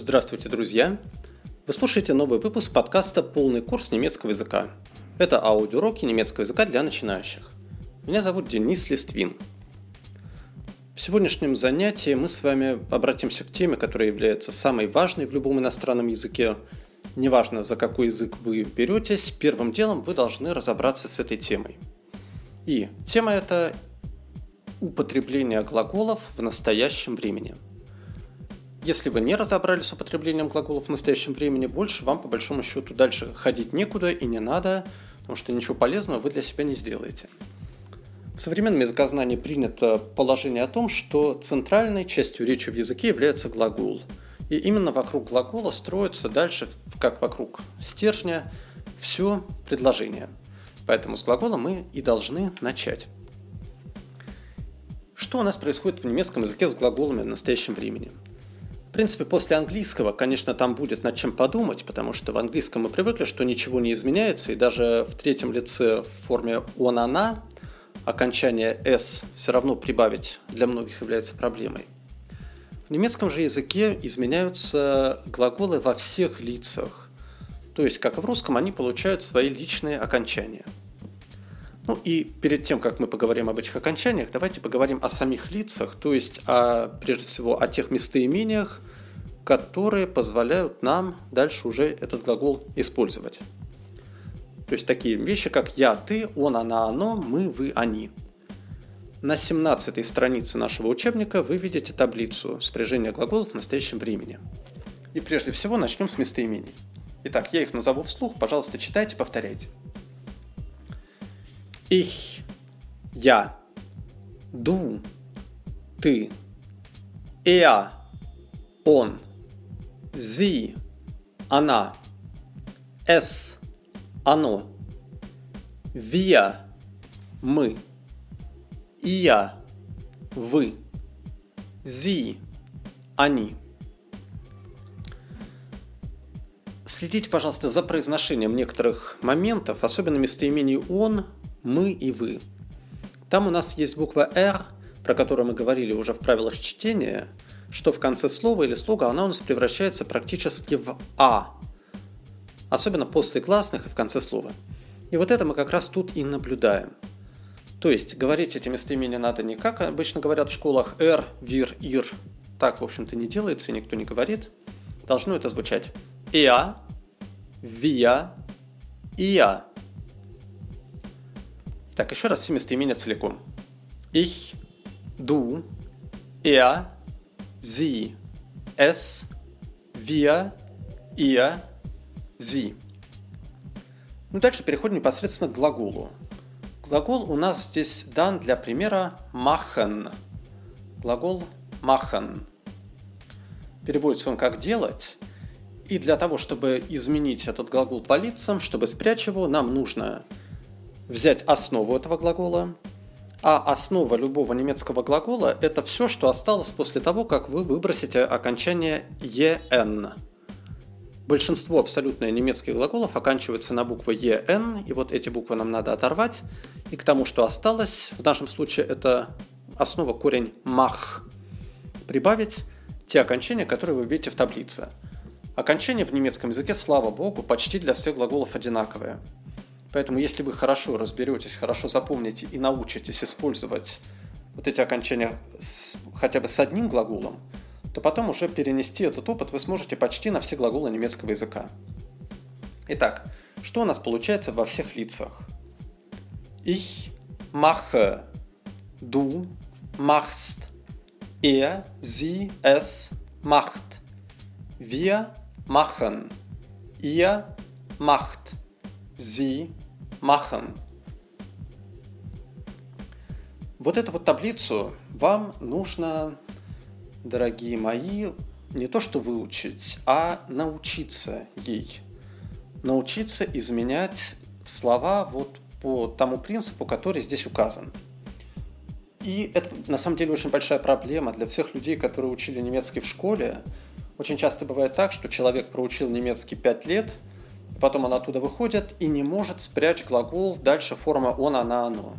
Здравствуйте, друзья! Вы слушаете новый выпуск подкаста «Полный курс немецкого языка». Это аудиоуроки немецкого языка для начинающих. Меня зовут Денис Листвин. В сегодняшнем занятии мы с вами обратимся к теме, которая является самой важной в любом иностранном языке. Неважно, за какой язык вы беретесь, первым делом вы должны разобраться с этой темой. И тема это употребление глаголов в настоящем времени – если вы не разобрались с употреблением глаголов в настоящем времени, больше вам по большому счету дальше ходить некуда и не надо, потому что ничего полезного вы для себя не сделаете. В современном языкознании принято положение о том, что центральной частью речи в языке является глагол. И именно вокруг глагола строится дальше, как вокруг стержня, все предложение. Поэтому с глагола мы и должны начать. Что у нас происходит в немецком языке с глаголами в настоящем времени? В принципе, после английского, конечно, там будет над чем подумать, потому что в английском мы привыкли, что ничего не изменяется, и даже в третьем лице в форме он, она окончание s все равно прибавить для многих является проблемой. В немецком же языке изменяются глаголы во всех лицах. То есть, как и в русском, они получают свои личные окончания. Ну и перед тем, как мы поговорим об этих окончаниях, давайте поговорим о самих лицах, то есть о, прежде всего о тех местоимениях, которые позволяют нам дальше уже этот глагол использовать. То есть такие вещи, как я, ты, он, она, оно, мы, вы, они. На 17 странице нашего учебника вы видите таблицу спряжения глаголов в настоящем времени. И прежде всего начнем с местоимений. Итак, я их назову вслух, пожалуйста, читайте, повторяйте. Ich, я, du, ты, er, он – sie, она, es, оно, wir, мы, ihr, вы, sie, они. Следите, пожалуйста, за произношением некоторых моментов, особенно местоимений «он», «мы» и «вы». Там у нас есть буква «р», про которую мы говорили уже в правилах чтения – что в конце слова или слога она у нас превращается практически в «а», особенно после гласных и в конце слова. И вот это мы как раз тут и наблюдаем. То есть говорить эти местоимения надо не как обычно говорят в школах «р», «вир», «ир». Так, в общем-то, не делается и никто не говорит. Должно это звучать «иа», «вия», «ия». Так, еще раз все местоимения целиком. Ich, du, er, sie, es, wir, ihr, sie. Ну, дальше переходим непосредственно к глаголу. Глагол у нас здесь дан для примера machen. Глагол machen. Переводится он как «делать». И для того, чтобы изменить этот глагол по лицам, чтобы спрячь его, нам нужно взять основу этого глагола – а основа любого немецкого глагола – это все, что осталось после того, как вы выбросите окончание «en». Большинство абсолютно немецких глаголов оканчиваются на букву «en», и вот эти буквы нам надо оторвать. И к тому, что осталось, в нашем случае это основа корень «mach», прибавить те окончания, которые вы видите в таблице. Окончания в немецком языке, слава богу, почти для всех глаголов одинаковые – Поэтому если вы хорошо разберетесь, хорошо запомните и научитесь использовать вот эти окончания с, хотя бы с одним глаголом, то потом уже перенести этот опыт вы сможете почти на все глаголы немецкого языка. Итак, что у нас получается во всех лицах? Ich mache, du machst, er, sie, es macht, wir machen, ihr macht, sie machen. Вот эту вот таблицу вам нужно, дорогие мои, не то что выучить, а научиться ей. Научиться изменять слова вот по тому принципу, который здесь указан. И это на самом деле очень большая проблема для всех людей, которые учили немецкий в школе. Очень часто бывает так, что человек проучил немецкий 5 лет – потом он оттуда выходит и не может спрячь глагол дальше форма он, она, оно.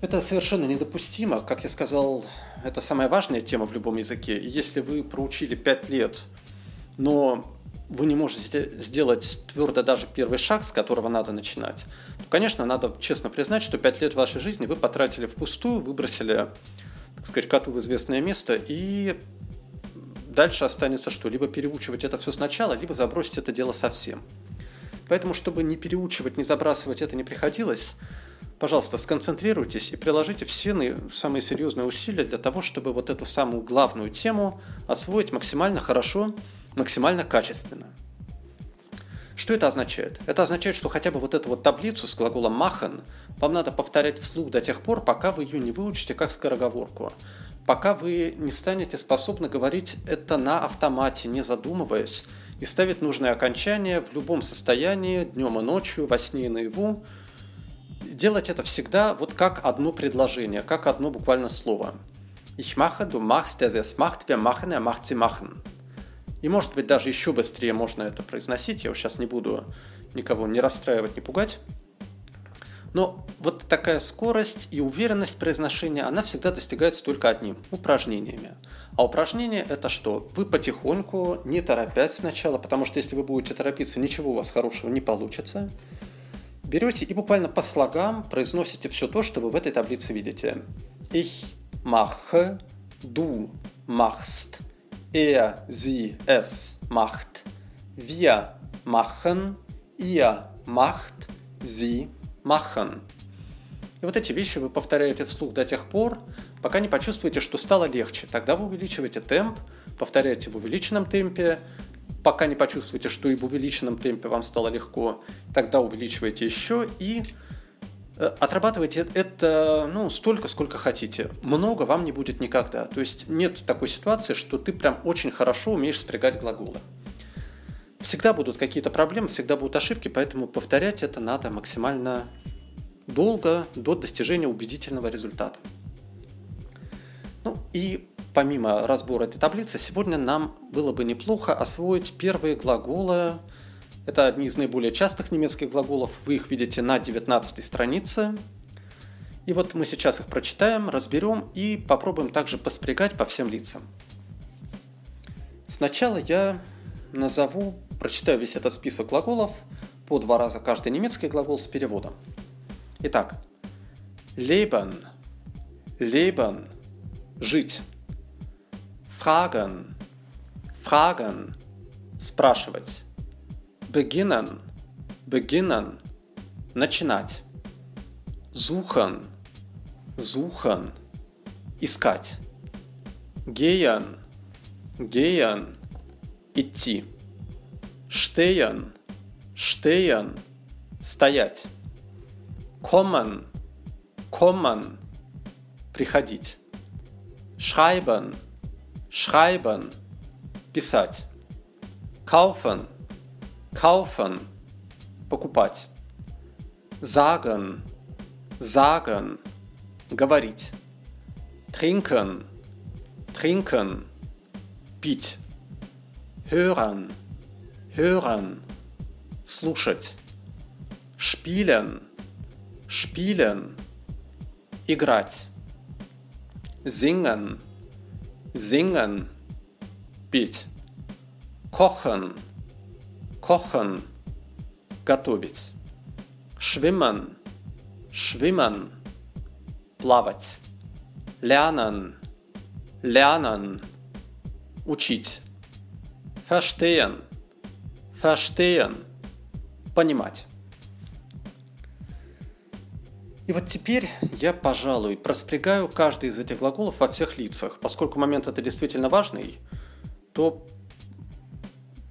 Это совершенно недопустимо. Как я сказал, это самая важная тема в любом языке. Если вы проучили 5 лет, но вы не можете сделать твердо даже первый шаг, с которого надо начинать, то, конечно, надо честно признать, что 5 лет вашей жизни вы потратили впустую, выбросили, так сказать, коту в известное место, и дальше останется что? Либо переучивать это все сначала, либо забросить это дело совсем. Поэтому, чтобы не переучивать, не забрасывать это не приходилось, пожалуйста, сконцентрируйтесь и приложите все самые серьезные усилия для того, чтобы вот эту самую главную тему освоить максимально хорошо, максимально качественно. Что это означает? Это означает, что хотя бы вот эту вот таблицу с глаголом «махан» вам надо повторять вслух до тех пор, пока вы ее не выучите как скороговорку. Пока вы не станете способны говорить это на автомате, не задумываясь, и ставить нужное окончание в любом состоянии, днем и ночью, во сне и наяву, делать это всегда вот как одно предложение, как одно буквально слово. Ich mache, du machst, der es macht, wir machen, er macht, sie machen. И может быть даже еще быстрее можно это произносить, я сейчас не буду никого не расстраивать, не пугать. Но вот такая скорость и уверенность произношения, она всегда достигается только одним – упражнениями. А упражнение – это что? Вы потихоньку, не торопясь сначала, потому что если вы будете торопиться, ничего у вас хорошего не получится – берете и буквально по слогам произносите все то, что вы в этой таблице видите. Ich mache, du machst, er, sie, es macht, wir machen, ihr macht, sie machen. И вот эти вещи вы повторяете вслух до тех пор, пока не почувствуете, что стало легче. Тогда вы увеличиваете темп, повторяете в увеличенном темпе, пока не почувствуете, что и в увеличенном темпе вам стало легко, тогда увеличивайте еще и э, отрабатывайте это ну, столько, сколько хотите. Много вам не будет никогда. То есть нет такой ситуации, что ты прям очень хорошо умеешь спрягать глаголы. Всегда будут какие-то проблемы, всегда будут ошибки, поэтому повторять это надо максимально долго до достижения убедительного результата. Ну и помимо разбора этой таблицы, сегодня нам было бы неплохо освоить первые глаголы. Это одни из наиболее частых немецких глаголов. Вы их видите на 19 странице. И вот мы сейчас их прочитаем, разберем и попробуем также поспрягать по всем лицам. Сначала я назову, прочитаю весь этот список глаголов, по два раза каждый немецкий глагол с переводом. Итак, leben, leben, жить. Fragen. Fragen. Спрашивать. Beginnen. Beginnen. Начинать. Suchen. Suchen. Искать. Gehen. Gehen. Идти. Stehen. Stehen. Стоять. Kommen. Kommen. Приходить. Schreiben schreiben, писать. Kaufen, kaufen, покупать. Sagen, sagen, говорить. Trinken, trinken, пить. Hören, hören, слушать. Spielen, spielen, играть. Singen, singen, петь, kochen, kochen, готовить, schwimmen, schwimmen, плавать, lernen, lernen, учить, Verstehen, verstehen, понимать. И вот теперь я, пожалуй, проспрягаю каждый из этих глаголов во всех лицах. Поскольку момент это действительно важный, то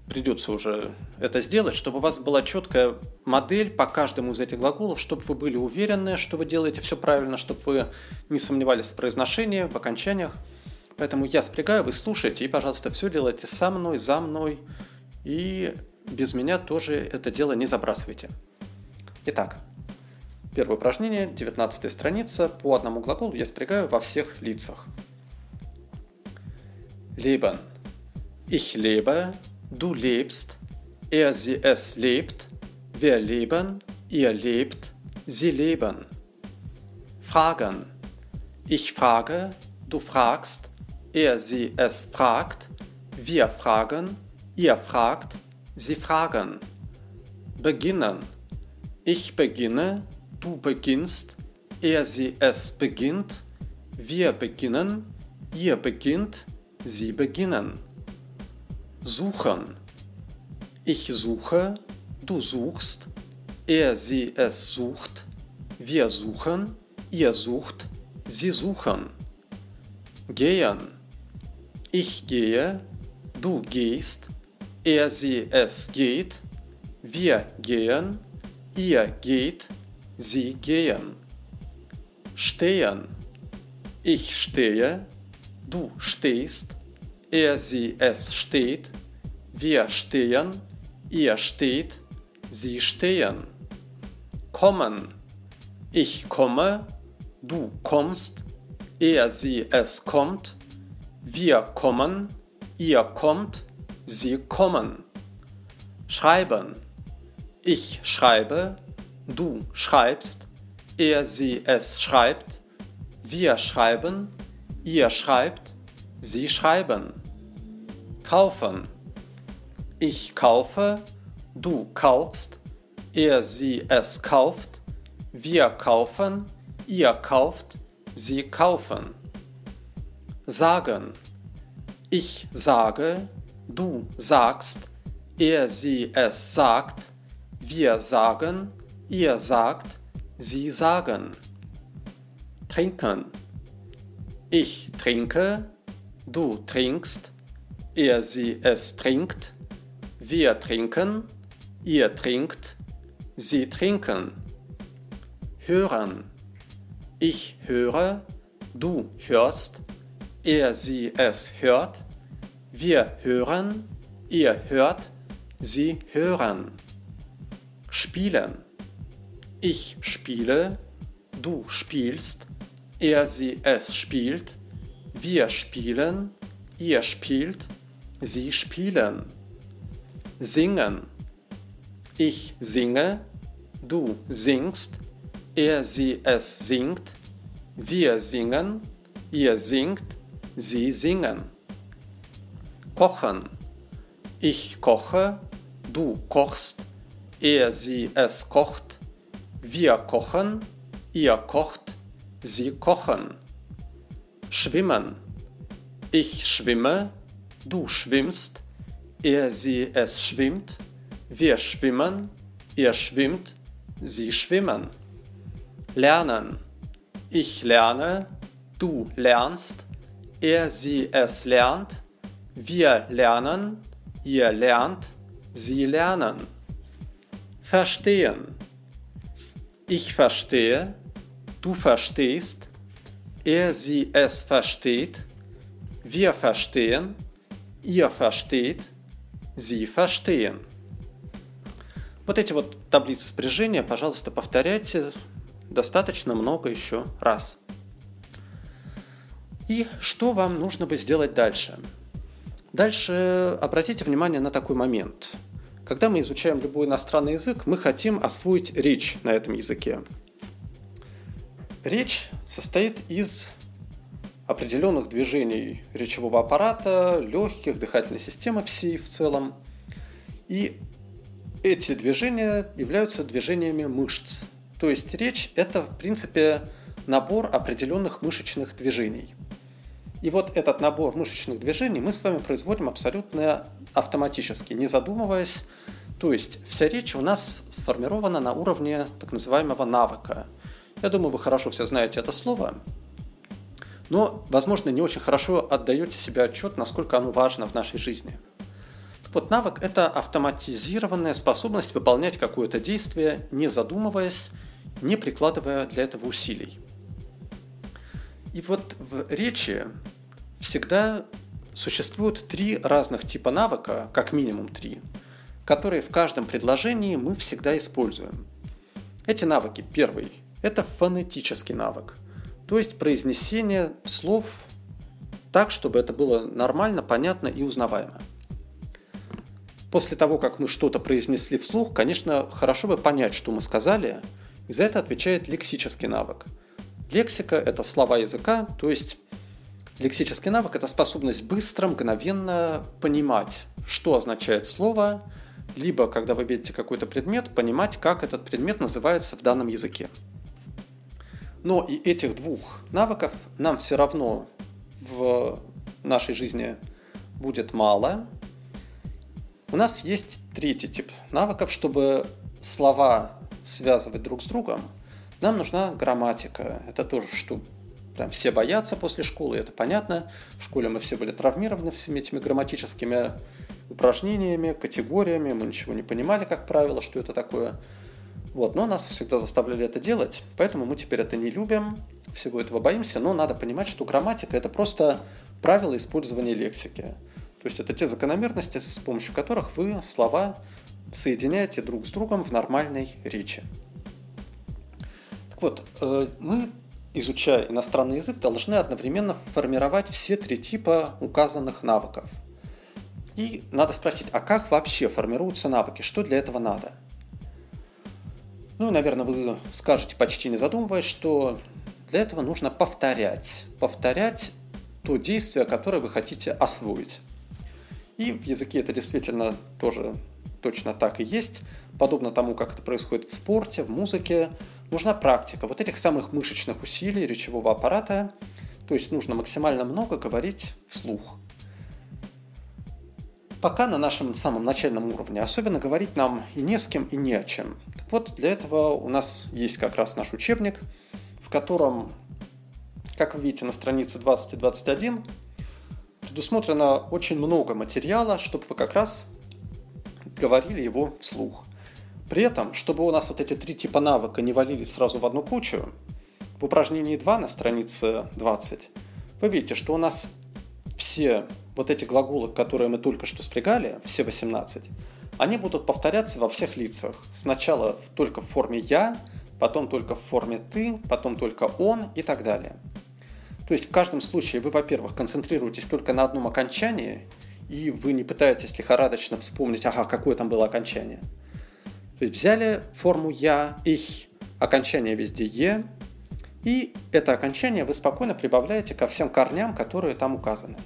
придется уже это сделать, чтобы у вас была четкая модель по каждому из этих глаголов, чтобы вы были уверены, что вы делаете все правильно, чтобы вы не сомневались в произношении, в окончаниях. Поэтому я спрягаю, вы слушаете, и, пожалуйста, все делайте со мной, за мной, и без меня тоже это дело не забрасывайте. Итак, Первое упражнение, 19 страница, по одному глаголу я спрягаю во всех лицах. Leben. Ich lebe, du lebst, er, sie, es lebt, wir leben, ihr lebt, sie leben. fragen. Ich frage, du fragst, er, sie, es fragt, wir fragen, ihr fragt, sie fragen. Beginnen. Ich beginne, du beginnst, er, sie, es beginnt, wir beginnen, ihr beginnt, sie beginnen. Suchen. Ich suche, du suchst, er, sie, es sucht, wir suchen, ihr sucht, sie suchen. Gehen. Ich gehe, du gehst, er, sie, es geht, wir gehen, ihr geht, sie gehen. Stehen. Ich stehe, du stehst, er, sie, es steht, wir stehen, ihr steht, sie stehen. Kommen. Ich komme, du kommst, er, sie, es kommt, wir kommen, ihr kommt, sie kommen. Schreiben. Ich schreibe, du schreibst, er, sie, es schreibt, wir schreiben, ihr schreibt, sie schreiben. Kaufen. Ich kaufe, du kaufst, er, sie, es kauft, wir kaufen, ihr kauft, sie kaufen. Sagen. Ich sage, du sagst, er, sie, es sagt, wir sagen, ihr sagt, sie sagen. Trinken. Ich trinke, du trinkst, er, sie, es trinkt, wir trinken, ihr trinkt, sie trinken. Hören. Ich höre, du hörst, er, sie, es hört, wir hören, ihr hört, sie hören. Spielen. Ich spiele, du spielst, er, sie, es spielt, wir spielen, ihr spielt, sie spielen. Singen. Ich singe, du singst, er, sie, es singt, wir singen, ihr singt, sie singen. Kochen. Ich koche, du kochst, er, sie, es kocht, wir kochen, ihr kocht, sie kochen. Schwimmen. Ich schwimme, du schwimmst, er, sie, es schwimmt, wir schwimmen, ihr schwimmt, sie schwimmen. Lernen. Ich lerne, du lernst, er, sie, es lernt, wir lernen, ihr lernt, sie lernen. Verstehen. Ich verstehe, du verstehst, er, sie, es versteht, wir verstehen, ihr versteht, sie verstehen. Вот эти вот таблицы спряжения, пожалуйста, повторяйте достаточно много еще раз. И что вам нужно бы сделать дальше? Дальше обратите внимание на такой момент. Когда мы изучаем любой иностранный язык, мы хотим освоить речь на этом языке. Речь состоит из определенных движений речевого аппарата, легких, дыхательной системы всей в целом. И эти движения являются движениями мышц. То есть речь – это, в принципе, набор определенных мышечных движений. И вот этот набор мышечных движений мы с вами производим абсолютно автоматически, не задумываясь. То есть вся речь у нас сформирована на уровне так называемого навыка. Я думаю, вы хорошо все знаете это слово, но, возможно, не очень хорошо отдаете себе отчет, насколько оно важно в нашей жизни – вот навык – это автоматизированная способность выполнять какое-то действие, не задумываясь, не прикладывая для этого усилий. И вот в речи всегда существуют три разных типа навыка, как минимум три, которые в каждом предложении мы всегда используем. Эти навыки, первый, это фонетический навык, то есть произнесение слов так, чтобы это было нормально, понятно и узнаваемо после того, как мы что-то произнесли вслух, конечно, хорошо бы понять, что мы сказали, и за это отвечает лексический навык. Лексика – это слова языка, то есть лексический навык – это способность быстро, мгновенно понимать, что означает слово, либо, когда вы видите какой-то предмет, понимать, как этот предмет называется в данном языке. Но и этих двух навыков нам все равно в нашей жизни будет мало. У нас есть третий тип навыков, чтобы слова связывать друг с другом – нам нужна грамматика. Это тоже, что прям все боятся после школы, это понятно. В школе мы все были травмированы всеми этими грамматическими упражнениями, категориями, мы ничего не понимали, как правило, что это такое. Вот, но нас всегда заставляли это делать, поэтому мы теперь это не любим, всего этого боимся, но надо понимать, что грамматика – это просто правила использования лексики. То есть это те закономерности, с помощью которых вы слова соединяете друг с другом в нормальной речи. Так вот, э, мы, изучая иностранный язык, должны одновременно формировать все три типа указанных навыков. И надо спросить, а как вообще формируются навыки? Что для этого надо? Ну, наверное, вы скажете, почти не задумываясь, что для этого нужно повторять. Повторять то действие, которое вы хотите освоить. И в языке это действительно тоже точно так и есть. Подобно тому, как это происходит в спорте, в музыке, нужна практика вот этих самых мышечных усилий речевого аппарата. То есть нужно максимально много говорить вслух. Пока на нашем самом начальном уровне особенно говорить нам и не с кем, и не о чем. Так вот, для этого у нас есть как раз наш учебник, в котором, как вы видите на странице 20 и 21, предусмотрено очень много материала, чтобы вы как раз говорили его вслух. При этом, чтобы у нас вот эти три типа навыка не валились сразу в одну кучу, в упражнении 2 на странице 20 вы видите, что у нас все вот эти глаголы, которые мы только что спрягали, все 18, они будут повторяться во всех лицах. Сначала только в форме «я», потом только в форме «ты», потом только «он» и так далее. То есть в каждом случае вы, во-первых, концентрируетесь только на одном окончании, и вы не пытаетесь лихорадочно вспомнить, ага, какое там было окончание. То взяли форму «я», «их», окончание везде «е», и это окончание вы спокойно прибавляете ко всем корням, которые там указаны.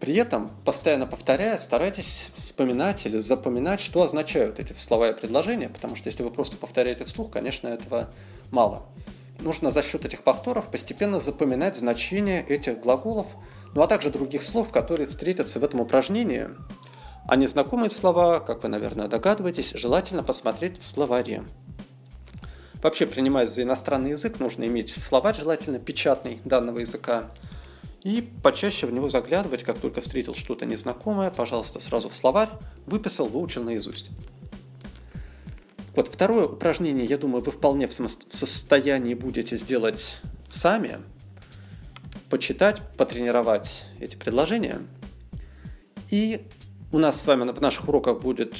При этом, постоянно повторяя, старайтесь вспоминать или запоминать, что означают эти слова и предложения, потому что если вы просто повторяете вслух, конечно, этого мало. Нужно за счет этих повторов постепенно запоминать значение этих глаголов, ну а также других слов, которые встретятся в этом упражнении. А незнакомые слова, как вы, наверное, догадываетесь, желательно посмотреть в словаре. Вообще, принимая за иностранный язык, нужно иметь словарь, желательно печатный данного языка, и почаще в него заглядывать, как только встретил что-то незнакомое, пожалуйста, сразу в словарь, выписал, выучил наизусть. Вот второе упражнение, я думаю, вы вполне в состоянии будете сделать сами – почитать, потренировать эти предложения. И у нас с вами в наших уроках будет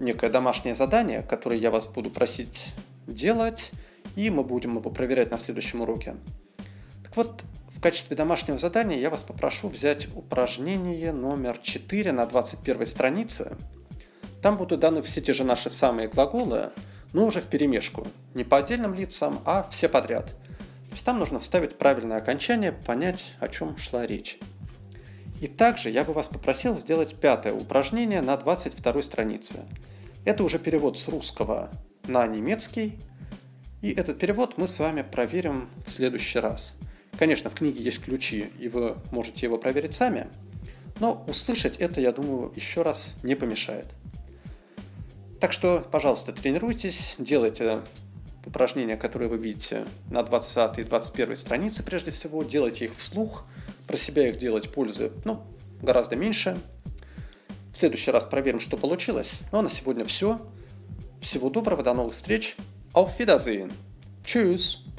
некое домашнее задание, которое я вас буду просить делать, и мы будем его проверять на следующем уроке. Так вот, в качестве домашнего задания я вас попрошу взять упражнение номер 4 на 21 странице. Там будут даны все те же наши самые глаголы, но уже в перемешку. Не по отдельным лицам, а все подряд – то есть там нужно вставить правильное окончание, понять, о чем шла речь. И также я бы вас попросил сделать пятое упражнение на 22 странице. Это уже перевод с русского на немецкий. И этот перевод мы с вами проверим в следующий раз. Конечно, в книге есть ключи, и вы можете его проверить сами. Но услышать это, я думаю, еще раз не помешает. Так что, пожалуйста, тренируйтесь, делайте упражнения, которые вы видите на 20 и 21 странице прежде всего, делайте их вслух, про себя их делать пользы ну, гораздо меньше. В следующий раз проверим, что получилось. Ну а на сегодня все. Всего доброго, до новых встреч. Auf Wiedersehen. Tschüss.